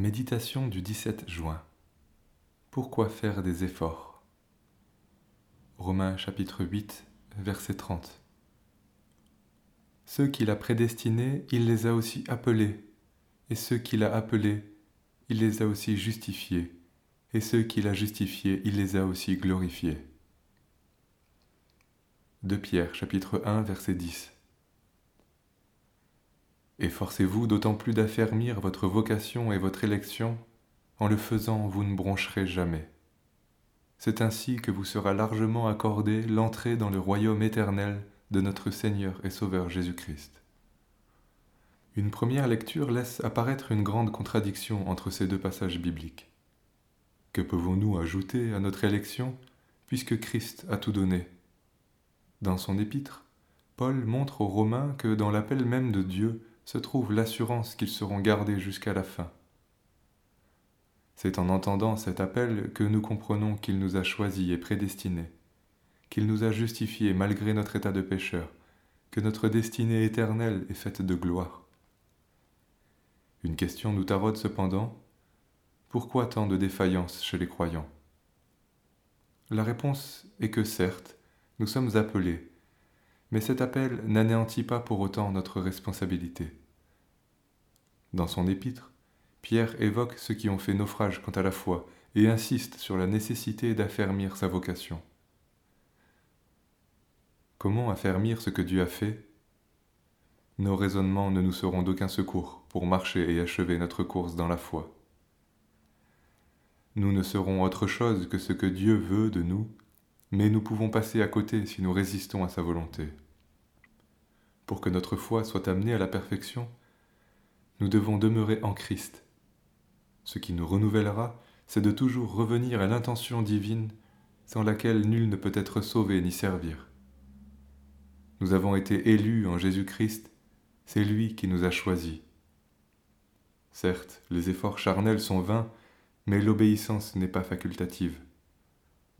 Méditation du 17 juin. Pourquoi faire des efforts? Romains chapitre 8, verset 30. Ceux qu'il a prédestinés, il les a aussi appelés, et ceux qu'il a appelés, il les a aussi justifiés, et ceux qu'il a justifiés, il les a aussi glorifiés. De Pierre chapitre 1, verset 10. Efforcez-vous d'autant plus d'affermir votre vocation et votre élection, en le faisant vous ne broncherez jamais. C'est ainsi que vous sera largement accordée l'entrée dans le royaume éternel de notre Seigneur et Sauveur Jésus-Christ. Une première lecture laisse apparaître une grande contradiction entre ces deux passages bibliques. Que pouvons-nous ajouter à notre élection puisque Christ a tout donné? Dans son épître, Paul montre aux Romains que dans l'appel même de Dieu, se trouve l'assurance qu'ils seront gardés jusqu'à la fin. C'est en entendant cet appel que nous comprenons qu'il nous a choisis et prédestinés, qu'il nous a justifiés malgré notre état de pécheur, que notre destinée éternelle est faite de gloire. Une question nous taraude cependant, pourquoi tant de défaillances chez les croyants? La réponse est que certes, nous sommes appelés, mais cet appel n'anéantit pas pour autant notre responsabilité. Dans son épître, Pierre évoque ceux qui ont fait naufrage quant à la foi et insiste sur la nécessité d'affermir sa vocation. Comment affermir ce que Dieu a fait? Nos raisonnements ne nous seront d'aucun secours pour marcher et achever notre course dans la foi. Nous ne serons autre chose que ce que Dieu veut de nous, mais nous pouvons passer à côté si nous résistons à sa volonté. Pour que notre foi soit amenée à la perfection, nous devons demeurer en Christ. Ce qui nous renouvellera, c'est de toujours revenir à l'intention divine sans laquelle nul ne peut être sauvé ni servir. Nous avons été élus en Jésus-Christ, c'est lui qui nous a choisis. Certes, les efforts charnels sont vains, mais l'obéissance n'est pas facultative.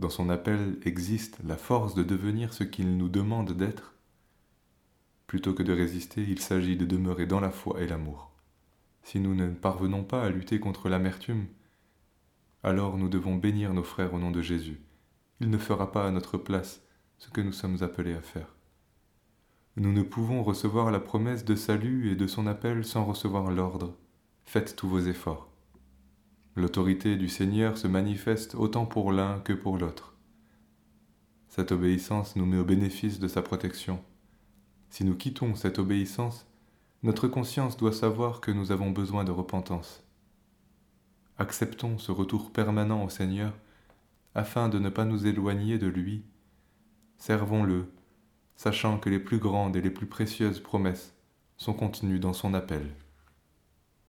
Dans son appel existe la force de devenir ce qu'il nous demande d'être. Plutôt que de résister, il s'agit de demeurer dans la foi et l'amour. Si nous ne parvenons pas à lutter contre l'amertume, alors nous devons bénir nos frères au nom de Jésus. Il ne fera pas à notre place ce que nous sommes appelés à faire. Nous ne pouvons recevoir la promesse de salut et de son appel sans recevoir l'ordre. Faites tous vos efforts. L'autorité du Seigneur se manifeste autant pour l'un que pour l'autre. Cette obéissance nous met au bénéfice de sa protection. Si nous quittons cette obéissance, notre conscience doit savoir que nous avons besoin de repentance. Acceptons ce retour permanent au Seigneur afin de ne pas nous éloigner de lui. Servons-le, sachant que les plus grandes et les plus précieuses promesses sont contenues dans son appel.